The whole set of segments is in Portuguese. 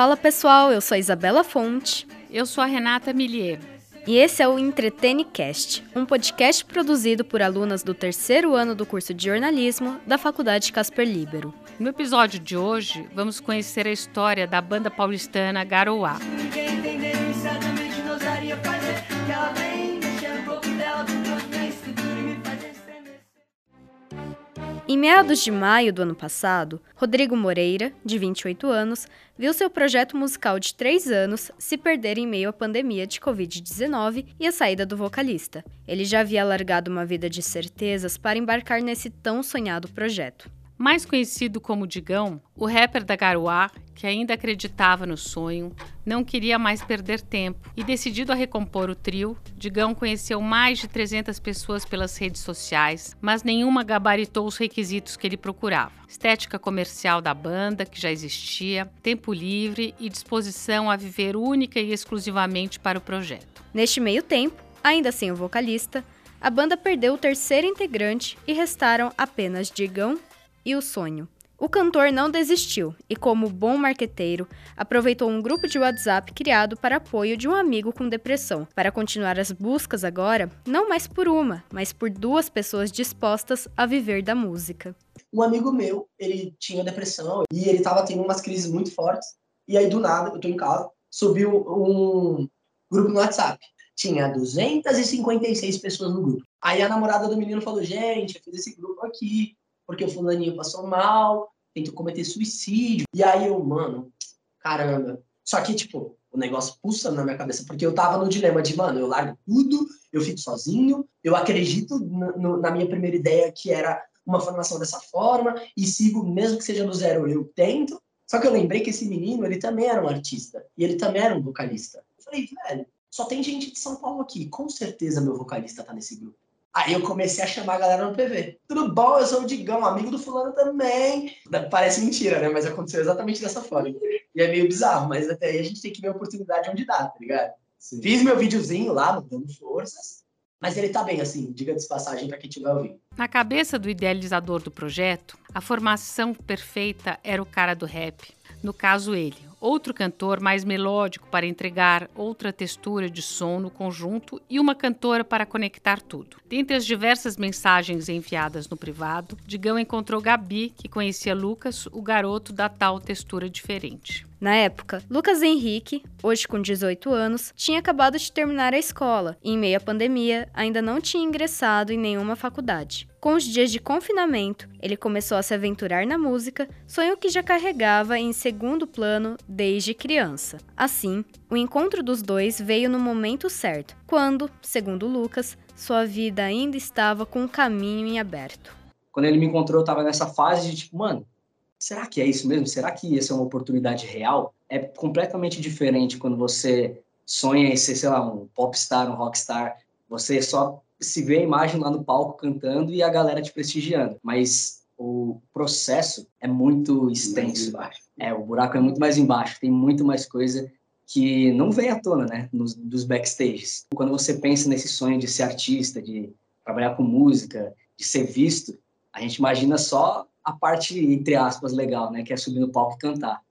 Fala pessoal, eu sou a Isabela Fonte. Eu sou a Renata Millier. E esse é o Entretenecast, um podcast produzido por alunas do terceiro ano do curso de jornalismo da Faculdade Casper Libero. No episódio de hoje, vamos conhecer a história da banda paulistana Garoá. Em meados de maio do ano passado, Rodrigo Moreira, de 28 anos, viu seu projeto musical de três anos se perder em meio à pandemia de Covid-19 e a saída do vocalista. Ele já havia largado uma vida de certezas para embarcar nesse tão sonhado projeto. Mais conhecido como Digão, o rapper da Garuá, que ainda acreditava no sonho, não queria mais perder tempo e, decidido a recompor o trio, Digão conheceu mais de 300 pessoas pelas redes sociais, mas nenhuma gabaritou os requisitos que ele procurava: estética comercial da banda, que já existia, tempo livre e disposição a viver única e exclusivamente para o projeto. Neste meio tempo, ainda sem o vocalista, a banda perdeu o terceiro integrante e restaram apenas Digão e o sonho. O cantor não desistiu e, como bom marqueteiro, aproveitou um grupo de WhatsApp criado para apoio de um amigo com depressão, para continuar as buscas agora, não mais por uma, mas por duas pessoas dispostas a viver da música. Um amigo meu, ele tinha depressão e ele estava tendo umas crises muito fortes. E aí, do nada, eu tô em casa, subiu um grupo no WhatsApp. Tinha 256 pessoas no grupo. Aí a namorada do menino falou: Gente, eu fiz esse grupo aqui porque o fulaninho passou mal, tentou cometer suicídio. E aí eu, mano, caramba. Só que, tipo, o negócio pulsa na minha cabeça, porque eu tava no dilema de, mano, eu largo tudo, eu fico sozinho, eu acredito no, no, na minha primeira ideia, que era uma formação dessa forma, e sigo, mesmo que seja do zero, eu tento. Só que eu lembrei que esse menino, ele também era um artista, e ele também era um vocalista. Eu falei, velho, só tem gente de São Paulo aqui, com certeza meu vocalista tá nesse grupo. Aí eu comecei a chamar a galera no PV. Tudo bom? Eu sou o Digão, amigo do fulano também. Parece mentira, né? Mas aconteceu exatamente dessa forma. E é meio bizarro, mas até aí a gente tem que ver a oportunidade onde dá, tá ligado? Sim. Fiz meu videozinho lá, dando forças. Mas ele tá bem, assim, diga de passagem para quem estiver ouvindo. Na cabeça do idealizador do projeto, a formação perfeita era o cara do rap. No caso, ele, outro cantor mais melódico para entregar outra textura de som no conjunto e uma cantora para conectar tudo. Dentre as diversas mensagens enviadas no privado, Digão encontrou Gabi, que conhecia Lucas, o garoto da tal textura diferente. Na época, Lucas Henrique, hoje com 18 anos, tinha acabado de terminar a escola e, em meio à pandemia, ainda não tinha ingressado em nenhuma faculdade. Com os dias de confinamento, ele começou a se aventurar na música, sonho que já carregava em segundo plano desde criança. Assim, o encontro dos dois veio no momento certo, quando, segundo Lucas, sua vida ainda estava com o caminho em aberto. Quando ele me encontrou, eu estava nessa fase de tipo, mano, será que é isso mesmo? Será que essa é uma oportunidade real? É completamente diferente quando você sonha em ser, sei lá, um popstar, um rockstar. Você só se vê a imagem lá no palco cantando e a galera te prestigiando. Mas o processo é muito extenso. É, o buraco é muito mais embaixo, tem muito mais coisa que não vem à tona, né, nos, dos backstages. Quando você pensa nesse sonho de ser artista, de trabalhar com música, de ser visto, a gente imagina só a parte, entre aspas, legal, né, que é subir no palco e cantar.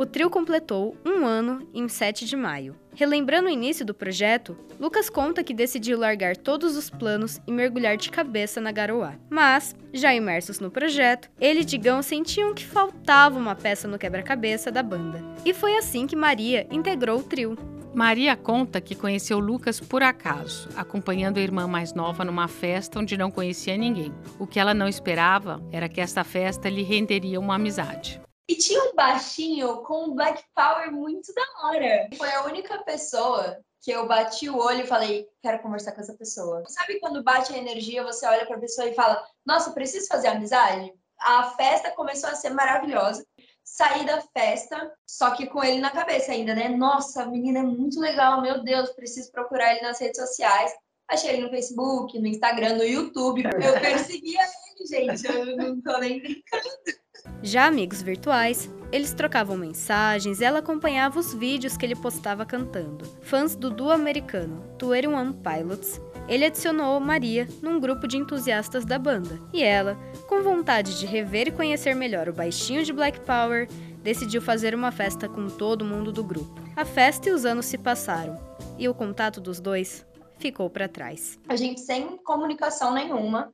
O trio completou um ano em 7 de maio. Relembrando o início do projeto, Lucas conta que decidiu largar todos os planos e mergulhar de cabeça na Garoá. Mas, já imersos no projeto, ele e Digão sentiam que faltava uma peça no quebra-cabeça da banda. E foi assim que Maria integrou o trio. Maria conta que conheceu Lucas por acaso, acompanhando a irmã mais nova numa festa onde não conhecia ninguém. O que ela não esperava era que esta festa lhe renderia uma amizade. E tinha um baixinho com um black power muito da hora. Foi a única pessoa que eu bati o olho e falei, quero conversar com essa pessoa. Sabe quando bate a energia, você olha para a pessoa e fala, nossa, preciso fazer amizade? A festa começou a ser maravilhosa. Saí da festa, só que com ele na cabeça ainda, né? Nossa, a menina é muito legal, meu Deus, preciso procurar ele nas redes sociais. Achei ele no Facebook, no Instagram, no YouTube. Eu perseguia ele, gente. Eu não tô nem brincando. Já amigos virtuais, eles trocavam mensagens e ela acompanhava os vídeos que ele postava cantando. Fãs do duo americano Twenty One Pilots, ele adicionou Maria num grupo de entusiastas da banda. E ela, com vontade de rever e conhecer melhor o baixinho de Black Power, decidiu fazer uma festa com todo mundo do grupo. A festa e os anos se passaram, e o contato dos dois ficou para trás. A gente sem comunicação nenhuma.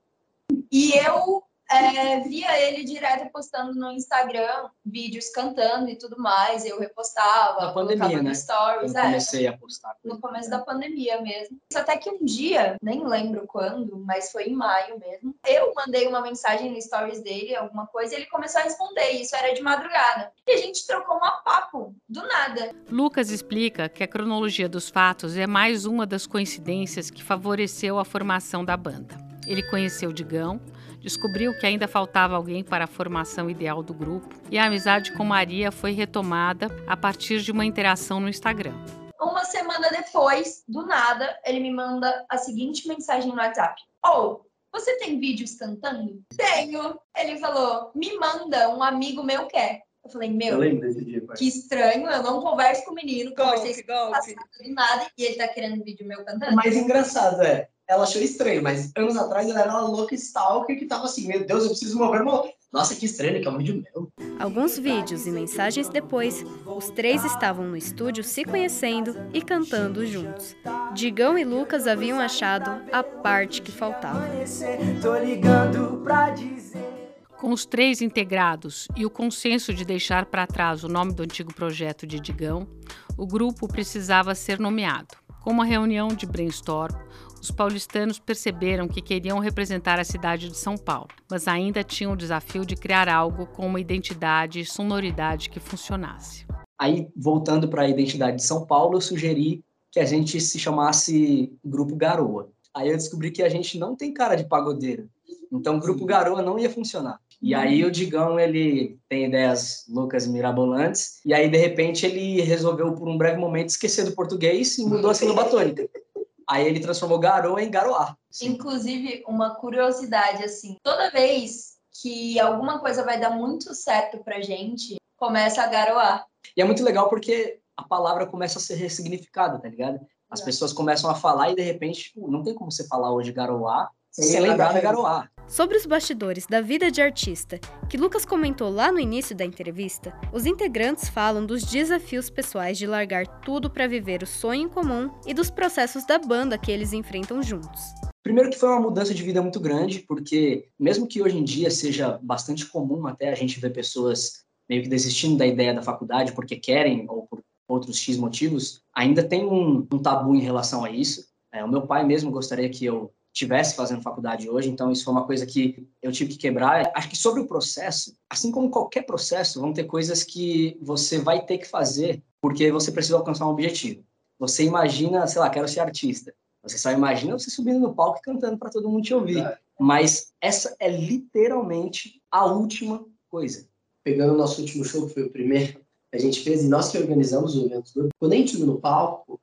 E eu é, via ele direto postando no Instagram vídeos cantando e tudo mais. Eu repostava, Na pandemia, né? stories. Eu é, comecei a postar. no começo da pandemia mesmo. Até que um dia, nem lembro quando, mas foi em maio mesmo, eu mandei uma mensagem no stories dele, alguma coisa, e ele começou a responder. Isso era de madrugada. E a gente trocou um papo, do nada. Lucas explica que a cronologia dos fatos é mais uma das coincidências que favoreceu a formação da banda. Ele conheceu Digão, descobriu que ainda faltava alguém para a formação ideal do grupo e a amizade com Maria foi retomada a partir de uma interação no Instagram. Uma semana depois, do nada, ele me manda a seguinte mensagem no WhatsApp: Ou, você tem vídeos cantando? Tenho. Ele falou: Me manda, um amigo meu quer. Eu falei: Eu Meu, lembro desse dia, pai. que estranho, eu não converso com o menino, conversei Golpe, golpe. passado do nada e ele tá querendo vídeo meu cantando. O mais engraçado é, ela achou estranho, mas anos atrás ela era uma louca stalker que tava assim, meu Deus, eu preciso mover meu... Nossa, que estranho, que é um vídeo meu. Alguns vídeos e mensagens depois, os três estavam no estúdio se conhecendo e cantando juntos. Digão e Lucas haviam achado a parte que faltava. Tô ligando pra dizer. Com os três integrados e o consenso de deixar para trás o nome do antigo projeto de Digão, o grupo precisava ser nomeado. Com uma reunião de brainstorm, os paulistanos perceberam que queriam representar a cidade de São Paulo, mas ainda tinham o desafio de criar algo com uma identidade e sonoridade que funcionasse. Aí, voltando para a identidade de São Paulo, eu sugeri que a gente se chamasse Grupo Garoa. Aí eu descobri que a gente não tem cara de pagodeiro. Então, Grupo Garoa não ia funcionar. E aí o Digão, ele tem ideias loucas e mirabolantes. E aí, de repente, ele resolveu, por um breve momento, esquecer do português e mudou a sílaba tônica. Aí ele transformou Garoa em Garoá. Inclusive, uma curiosidade, assim, toda vez que alguma coisa vai dar muito certo pra gente, começa a garoar. E é muito legal porque a palavra começa a ser ressignificada, tá ligado? As pessoas começam a falar e, de repente, tipo, não tem como você falar hoje Garoá Sem sem lembrar lembrar da da- Garoá. Sobre os bastidores da vida de artista, que Lucas comentou lá no início da entrevista, os integrantes falam dos desafios pessoais de largar tudo para viver o sonho em comum e dos processos da banda que eles enfrentam juntos. Primeiro que foi uma mudança de vida muito grande, porque mesmo que hoje em dia seja bastante comum até a gente ver pessoas meio que desistindo da ideia da faculdade porque querem ou por outros X motivos, ainda tem um, um tabu em relação a isso. É, o meu pai mesmo gostaria que eu tivesse fazendo faculdade hoje, então isso foi uma coisa que eu tive que quebrar. Acho que sobre o processo, assim como qualquer processo, vão ter coisas que você vai ter que fazer porque você precisa alcançar um objetivo. Você imagina, sei lá, quero ser artista. Você só imagina você subindo no palco e cantando para todo mundo te ouvir. É. Mas essa é literalmente a última coisa. Pegando o nosso último show, que foi o primeiro a gente fez, e nós que organizamos o evento quando a gente subiu no palco,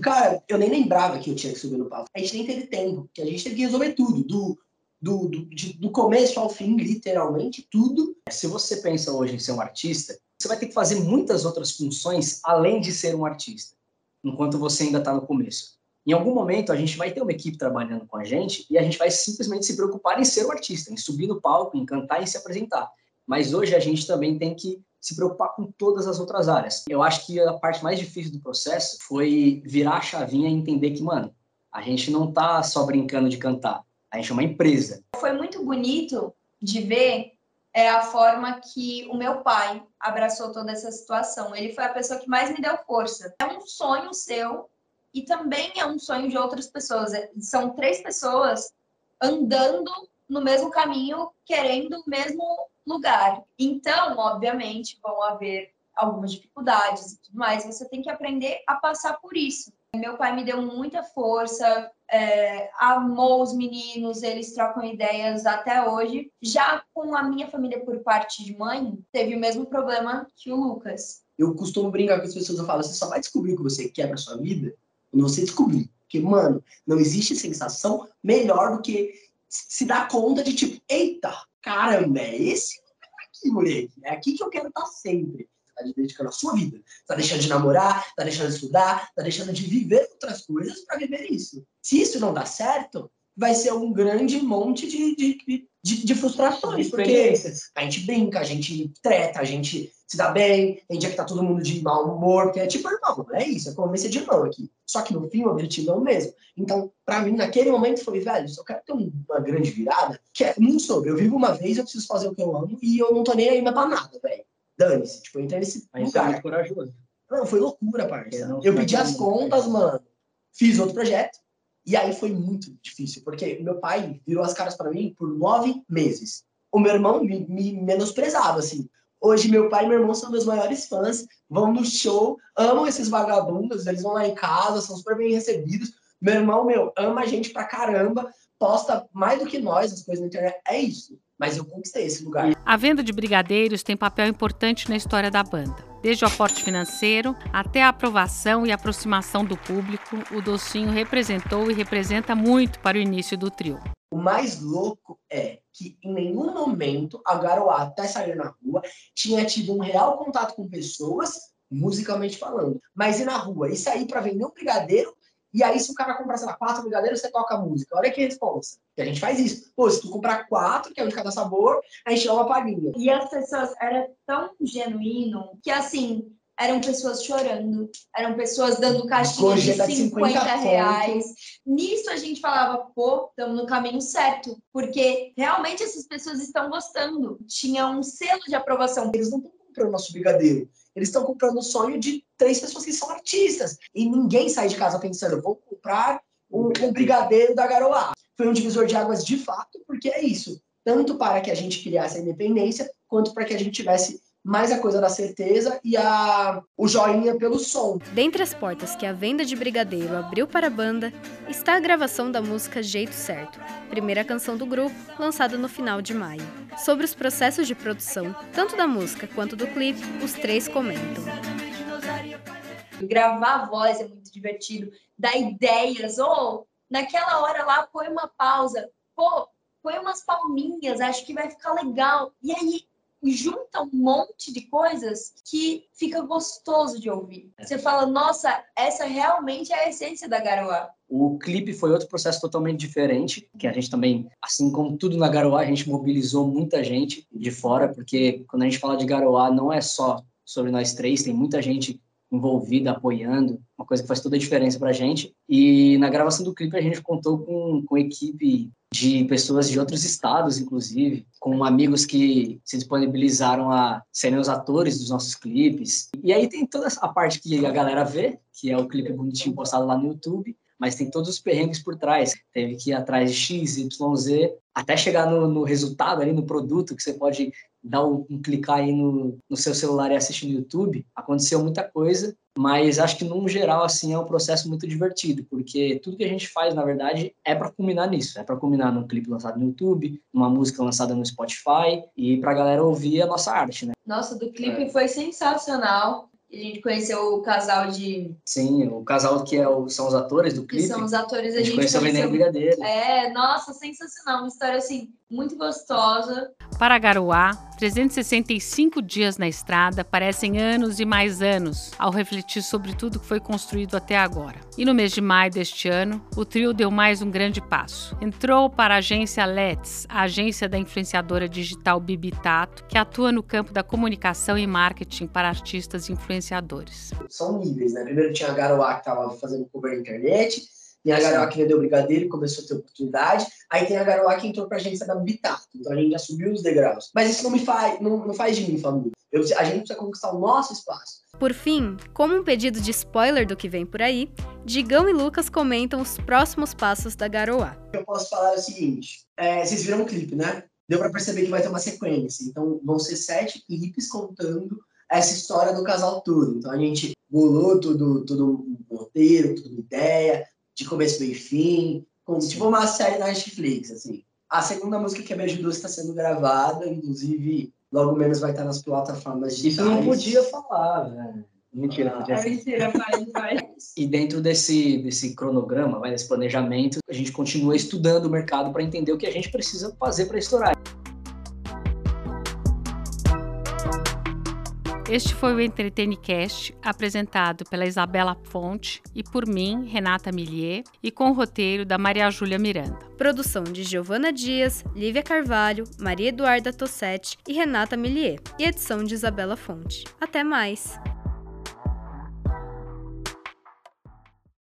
cara, eu nem lembrava que eu tinha que subir no palco. A gente nem teve tempo, porque a gente teve que resolver tudo, do, do, do, de- do começo ao fim, literalmente, tudo. Se você pensa hoje em ser um artista, você vai ter que fazer muitas outras funções além de ser um artista, enquanto você ainda está no começo. Em algum momento, a gente vai ter uma equipe trabalhando com a gente e a gente vai simplesmente se preocupar em ser o artista, em subir no palco, em cantar e se apresentar. Mas hoje a gente também tem que se preocupar com todas as outras áreas. Eu acho que a parte mais difícil do processo foi virar a chavinha e entender que, mano, a gente não tá só brincando de cantar, a gente é uma empresa. Foi muito bonito de ver é, a forma que o meu pai abraçou toda essa situação. Ele foi a pessoa que mais me deu força. É um sonho seu e também é um sonho de outras pessoas. É- São três pessoas andando no mesmo caminho, querendo o mesmo lugar. Então, obviamente, vão haver algumas dificuldades e tudo mais. Você tem que aprender a passar por isso. Meu pai me deu muita força, é, amou os meninos, eles trocam ideias até hoje. Já com a minha família por parte de mãe, teve o mesmo problema que o Lucas. Eu costumo brincar com as pessoas, eu falo, você só vai descobrir o que você quer pra sua vida quando você descobrir. Porque, mano, não existe sensação melhor do que se dar conta de, tipo, eita, caramba, é esse aqui, moleque. É aqui que eu quero estar sempre. Você tá dedicando a sua vida. Tá deixando de namorar, tá deixando de estudar, tá deixando de viver outras coisas pra viver isso. Se isso não dá certo, vai ser um grande monte de, de, de, de frustrações. Porque a gente brinca, a gente treta, a gente se dá bem, tem dia que tá todo mundo de mau humor, porque é tipo irmão, é isso, é convivência de irmão aqui. Só que no fim o objetivo é o mesmo. Então, para mim, naquele momento foi, velho, se eu quero ter uma grande virada, que é muito sobre, eu vivo uma vez, eu preciso fazer o que eu amo e eu não tô nem aí mais pra nada, velho. Dane-se, tipo, eu entrei nesse Aí você é corajoso. Não, foi loucura, parça. Eu pedi as contas, mano. Fiz outro projeto. E aí foi muito difícil, porque meu pai virou as caras pra mim por nove meses. O meu irmão me, me menosprezava, assim. Hoje, meu pai e meu irmão são meus maiores fãs, vão no show, amam esses vagabundos, eles vão lá em casa, são super bem recebidos. Meu irmão, meu, ama a gente pra caramba, posta mais do que nós as coisas na internet. É isso. Mas eu conquistei esse lugar. A venda de brigadeiros tem papel importante na história da banda. Desde o aporte financeiro até a aprovação e aproximação do público, o Docinho representou e representa muito para o início do trio. O mais louco é que em nenhum momento a Garoa, até sair na rua, tinha tido um real contato com pessoas, musicalmente falando. Mas ir na rua e sair para vender um brigadeiro, e aí se o cara comprar, sei lá, quatro brigadeiros, você toca a música. Olha que resposta. Que a gente faz isso. Pô, se tu comprar quatro, que é um de cada sabor, a gente dá uma palhinha. E as pessoas era tão genuíno que assim eram pessoas chorando, eram pessoas dando caixinha de Gorjeta de 50 50 reais. Nisso a gente falava, pô, estamos no caminho certo, porque realmente essas pessoas estão gostando. Tinha um selo de aprovação. Eles não estão comprando nosso brigadeiro. Eles estão comprando o sonho de três pessoas que são artistas. E ninguém sai de casa pensando, vou comprar um, um brigadeiro da Garoa. Foi um divisor de águas de fato, porque é isso. Tanto para que a gente criasse a independência, quanto para que a gente tivesse mais a coisa da certeza e a, o joinha pelo som. Dentre as portas que a venda de brigadeiro abriu para a banda, está a gravação da música Jeito Certo, primeira canção do grupo, lançada no final de maio. Sobre os processos de produção, tanto da música quanto do clipe, os três comentam. Gravar a voz é muito divertido, dar ideias, ou naquela hora lá põe uma pausa, pô, põe umas palminhas, acho que vai ficar legal. E aí junta um monte de coisas que fica gostoso de ouvir. Você fala, nossa, essa realmente é a essência da Garoa. O clipe foi outro processo totalmente diferente, que a gente também, assim como tudo na Garoá, a gente mobilizou muita gente de fora, porque quando a gente fala de Garoá, não é só sobre nós três, tem muita gente envolvida, apoiando, uma coisa que faz toda a diferença pra gente. E na gravação do clipe a gente contou com, com equipe de pessoas de outros estados, inclusive, com amigos que se disponibilizaram a serem os atores dos nossos clipes. E aí tem toda a parte que a galera vê, que é o clipe bonitinho postado lá no YouTube, mas tem todos os perrengues por trás. Teve que ir atrás de X, Y, Z, até chegar no, no resultado ali, no produto, que você pode dar um, um clicar aí no, no seu celular e assistir no YouTube. Aconteceu muita coisa, mas acho que, num geral, assim, é um processo muito divertido, porque tudo que a gente faz, na verdade, é para culminar nisso. É para culminar num clipe lançado no YouTube, numa música lançada no Spotify, e para a galera ouvir a nossa arte, né? Nossa, do clipe foi sensacional. A gente conheceu o casal de. Sim, o casal que é o, são os atores do que clipe. são os atores, a, a gente conheceu o Veneno Brigadeiro. É, nossa, sensacional. Uma história assim, muito gostosa. Para Garuá, 365 dias na estrada parecem anos e mais anos ao refletir sobre tudo que foi construído até agora. E no mês de maio deste ano, o trio deu mais um grande passo. Entrou para a agência Let's, a agência da influenciadora digital Bibi Tato, que atua no campo da comunicação e marketing para artistas e influenciadores. São níveis, né? Primeiro tinha a Garoa que tava fazendo cover na internet, tem a Garoa que vendeu brigadeiro e começou a ter oportunidade, aí tem a Garoa que entrou pra agência da Bitato, então a gente já subiu os degraus. Mas isso não me faz, não, não faz de mim família. Eu, a gente precisa conquistar o nosso espaço. Por fim, como um pedido de spoiler do que vem por aí, Digão e Lucas comentam os próximos passos da Garoa. Eu posso falar o seguinte, é, vocês viram o clipe, né? Deu pra perceber que vai ter uma sequência, então vão ser sete clipes contando essa história do casal todo. Então a gente bolou tudo, tudo um roteiro, tudo uma ideia, de começo, meio e fim, como tipo uma série na Netflix, assim. A segunda música que é Beijo Doce está sendo gravada, inclusive logo menos vai estar nas plataformas Isso digitais. eu não podia falar, velho. Mentira, Ah, podia É mentira. E dentro desse, desse cronograma, vai, desse planejamento, a gente continua estudando o mercado para entender o que a gente precisa fazer para estourar. Este foi o Entretenicast, apresentado pela Isabela Fonte e por mim, Renata Millier, e com o roteiro da Maria Júlia Miranda. Produção de Giovana Dias, Lívia Carvalho, Maria Eduarda Tossetti e Renata Millier. E edição de Isabela Fonte. Até mais!